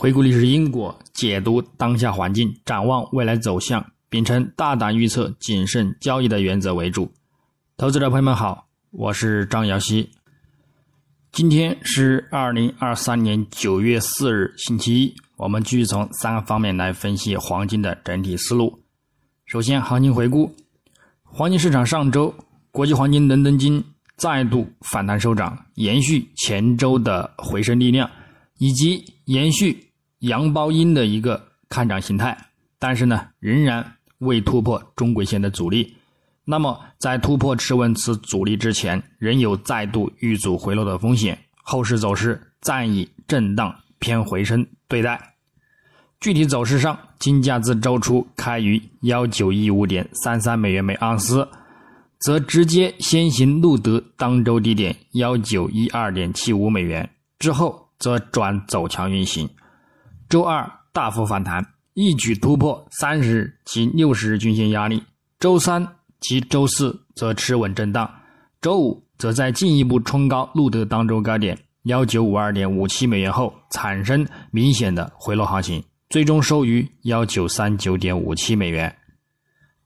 回顾历史因果，解读当下环境，展望未来走向，秉承大胆预测、谨慎交易的原则为主。投资者朋友们好，我是张瑶希。今天是二零二三年九月四日，星期一。我们继续从三个方面来分析黄金的整体思路。首先，行情回顾：黄金市场上周，国际黄金伦敦金再度反弹收涨，延续前周的回升力量，以及延续阳包阴的一个看涨形态。但是呢，仍然未突破中轨线的阻力。那么，在突破持稳此阻力之前，仍有再度遇阻回落的风险。后市走势暂以震荡偏回升对待。具体走势上，金价自周初开于幺九一五点三三美元每盎司，则直接先行录得当周低点幺九一二点七五美元，之后则转走强运行。周二大幅反弹，一举突破三十日及六十日均线压力。周三。及周四则持稳震荡，周五则在进一步冲高录得当周高点幺九五二点五七美元后，产生明显的回落行情，最终收于幺九三九点五七美元，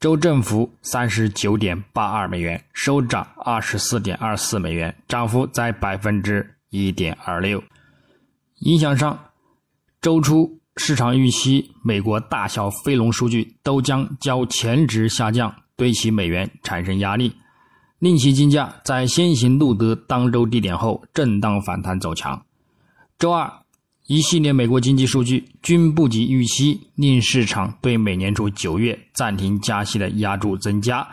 周振幅三十九点八二美元，收涨二十四点二四美元，涨幅在百分之一点二六。影响上，周初市场预期美国大小非农数据都将较前值下降。对其美元产生压力，令其金价在先行录得当周低点后震荡反弹走强。周二，一系列美国经济数据均不及预期，令市场对美联储九月暂停加息的压注增加，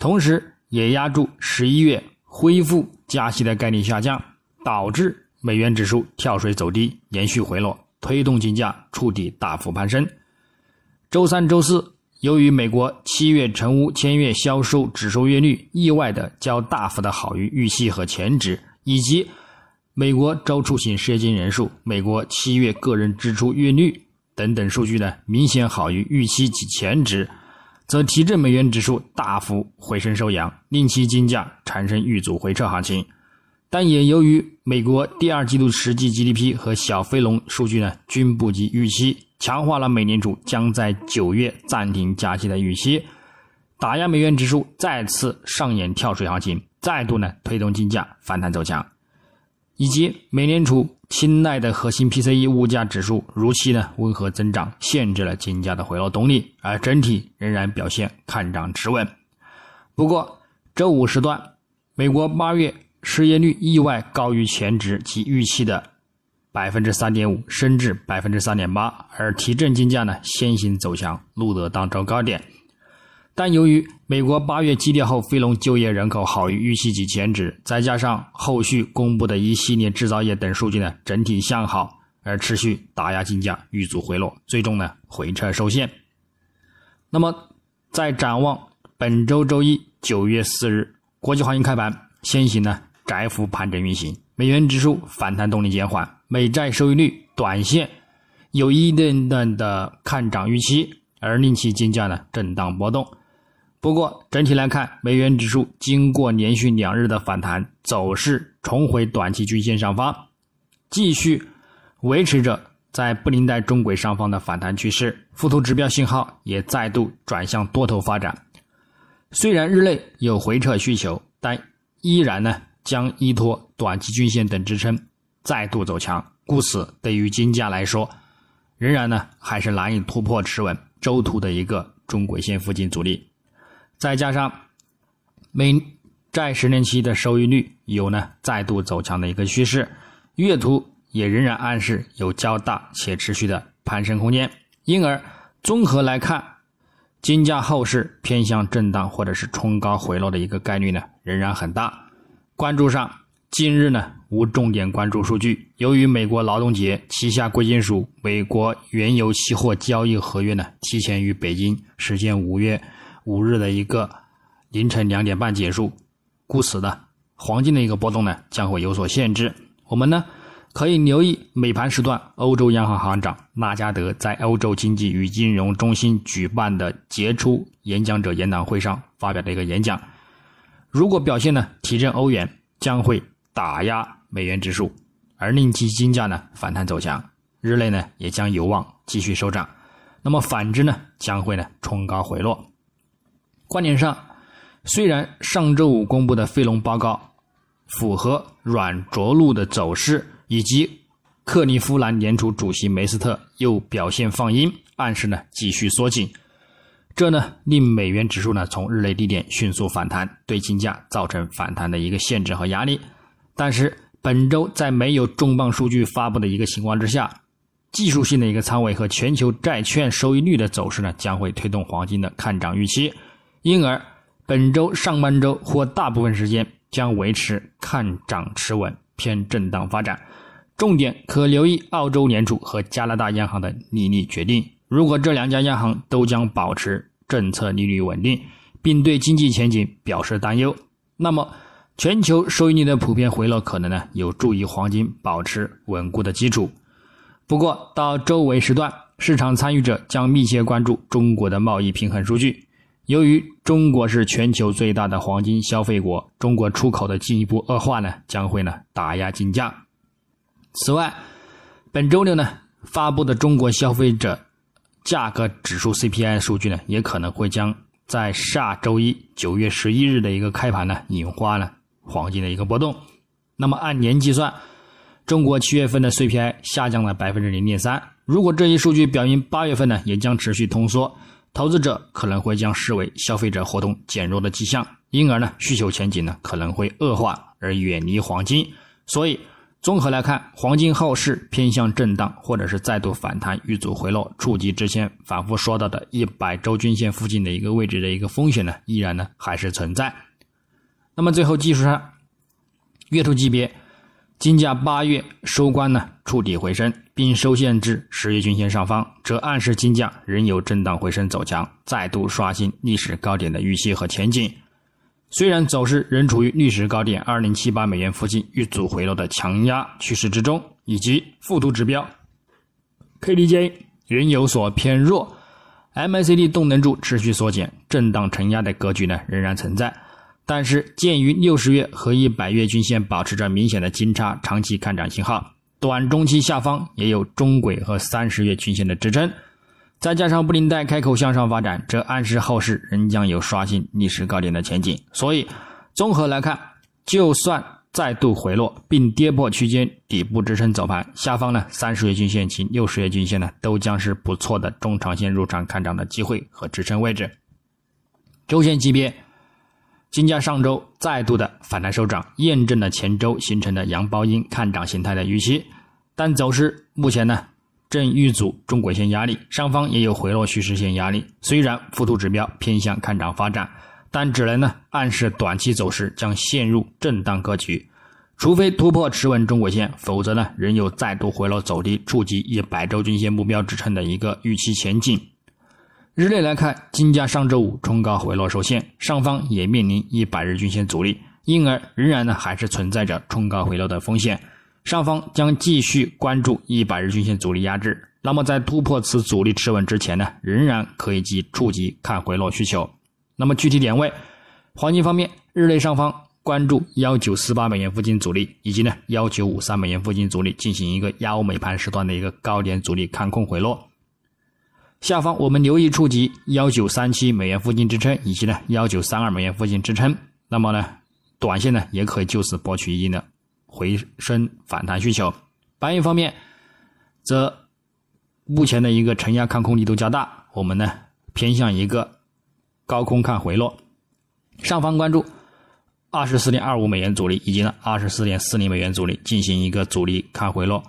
同时也压住十一月恢复加息的概率下降，导致美元指数跳水走低，连续回落，推动金价触底大幅攀升。周三、周四。由于美国七月成屋签约销售指收月率意外的较大幅的好于预期和前值，以及美国周出行失业金人数、美国七月个人支出月率等等数据呢明显好于预期及前值，则提振美元指数大幅回升收阳，令其金价产生遇阻回撤行情。但也由于美国第二季度实际 GDP 和小非农数据呢均不及预期。强化了美联储将在九月暂停加息的预期，打压美元指数再次上演跳水行情，再度呢推动金价反弹走强，以及美联储青睐的核心 PCE 物价指数如期呢温和增长，限制了金价的回落动力，而整体仍然表现看涨持稳。不过周五时段，美国八月失业率意外高于前值及预期的。百分之三点五升至百分之三点八，而提振金价呢先行走强，录得当周高点。但由于美国八月基调后非农就业人口好于预期及前值，再加上后续公布的一系列制造业等数据呢整体向好，而持续打压金价，遇阻回落，最终呢回撤受限。那么在展望本周周一九月四日，国际黄金开盘先行呢窄幅盘整运行，美元指数反弹动力减缓。美债收益率短线有一定的看涨预期，而令其金价呢震荡波动。不过整体来看，美元指数经过连续两日的反弹，走势重回短期均线上方，继续维持着在布林带中轨上方的反弹趋势，附图指标信号也再度转向多头发展。虽然日内有回撤需求，但依然呢将依托短期均线等支撑。再度走强，故此对于金价来说，仍然呢还是难以突破持稳周图的一个中轨线附近阻力。再加上美债十年期的收益率有呢再度走强的一个趋势，月图也仍然暗示有较大且持续的攀升空间。因而综合来看，金价后市偏向震荡或者是冲高回落的一个概率呢仍然很大。关注上。近日呢，无重点关注数据。由于美国劳动节旗下贵金属美国原油期货交易合约呢，提前于北京时间五月五日的一个凌晨两点半结束，故此呢，黄金的一个波动呢将会有所限制。我们呢可以留意美盘时段，欧洲央行行长拉加德在欧洲经济与金融中心举办的杰出演讲者研讨会上发表的一个演讲。如果表现呢提振欧元，将会。打压美元指数，而令其金价呢反弹走强。日内呢也将有望继续收涨。那么反之呢，将会呢冲高回落。观点上，虽然上周五公布的非农报告符合软着陆的走势，以及克利夫兰联储主席梅斯特又表现放鹰，暗示呢继续缩紧，这呢令美元指数呢从日内低点迅速反弹，对金价造成反弹的一个限制和压力。但是本周在没有重磅数据发布的一个情况之下。技术性的一个仓位和全球债券收益率的走势呢，将会推动黄金的看涨预期，因而本周上半周或大部分时间将维持看涨持稳，偏震荡发展。重点可留意澳洲联储和加拿大央行的利率决定。如果这两家央行都将保持政策利率稳定，并对经济前景表示担忧，那么全球收益率的普遍回落可能呢，有助于黄金保持稳固的基础。不过，到周围时段，市场参与者将密切关注中国的贸易平衡数据。由于中国是全球最大的黄金消费国，中国出口的进一步恶化呢，将会呢打压金价。此外，本周六呢发布的中国消费者价格指数 CPI 数据呢，也可能会将在下周一九月十一日的一个开盘呢，引发了黄金的一个波动。那么按年计算。中国七月份的 CPI 下降了百分之零点三。如果这一数据表明八月份呢也将持续通缩，投资者可能会将视为消费者活动减弱的迹象，因而呢需求前景呢可能会恶化而远离黄金。所以综合来看，黄金后市偏向震荡或者是再度反弹遇阻回落，触及之前反复说到的一百周均线附近的一个位置的一个风险呢依然呢还是存在。那么最后技术上，月图级别。金价八月收官呢，触底回升，并收线至十月均线上方，这暗示金价仍有震荡回升走强，再度刷新历史高点的预期和前景。虽然走势仍处于历史高点二零七八美元附近遇阻回落的强压趋势之中，以及附图指标 KDJ 仍有所偏弱，MACD 动能柱持续缩减，震荡承压的格局呢仍然存在。但是，鉴于六十月和一百月均线保持着明显的金叉，长期看涨信号，短中期下方也有中轨和三十月均线的支撑，再加上布林带开口向上发展，这暗示后市仍将有刷新历史高点的前景。所以，综合来看，就算再度回落并跌破区间底部支撑走盘，下方呢三十月均线及六十月均线呢都将是不错的中长线入场看涨的机会和支撑位置。周线级别。金价上周再度的反弹收涨，验证了前周形成的阳包阴看涨形态的预期，但走势目前呢正遇阻中轨线压力，上方也有回落趋势线压力。虽然附图指标偏向看涨发展，但只能呢暗示短期走势将陷入震荡格局，除非突破持稳中轨线，否则呢仍有再度回落走低，触及一百周均线目标支撑的一个预期前景。日内来看，金价上周五冲高回落受限，上方也面临一百日均线阻力，因而仍然呢还是存在着冲高回落的风险。上方将继续关注一百日均线阻力压制。那么在突破此阻力持稳之前呢，仍然可以及触及看回落需求。那么具体点位，黄金方面，日内上方关注幺九四八美元附近阻力，以及呢幺九五三美元附近阻力，进行一个亚欧美盘时段的一个高点阻力看空回落。下方我们留意触及幺九三七美元附近支撑，以及呢幺九三二美元附近支撑。那么呢，短线呢也可以就此博取一定的回升反弹需求。白银方面，则目前的一个承压看空力度较大，我们呢偏向一个高空看回落。上方关注二十四点二五美元阻力，以及呢二十四点四零美元阻力，进行一个阻力看回落。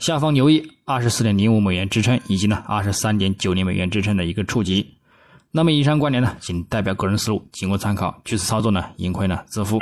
下方留意二十四点零五美元支撑，以及呢二十三点九零美元支撑的一个触及。那么以上观点呢，仅代表个人思路，仅供参考。据此操作呢，盈亏呢自负。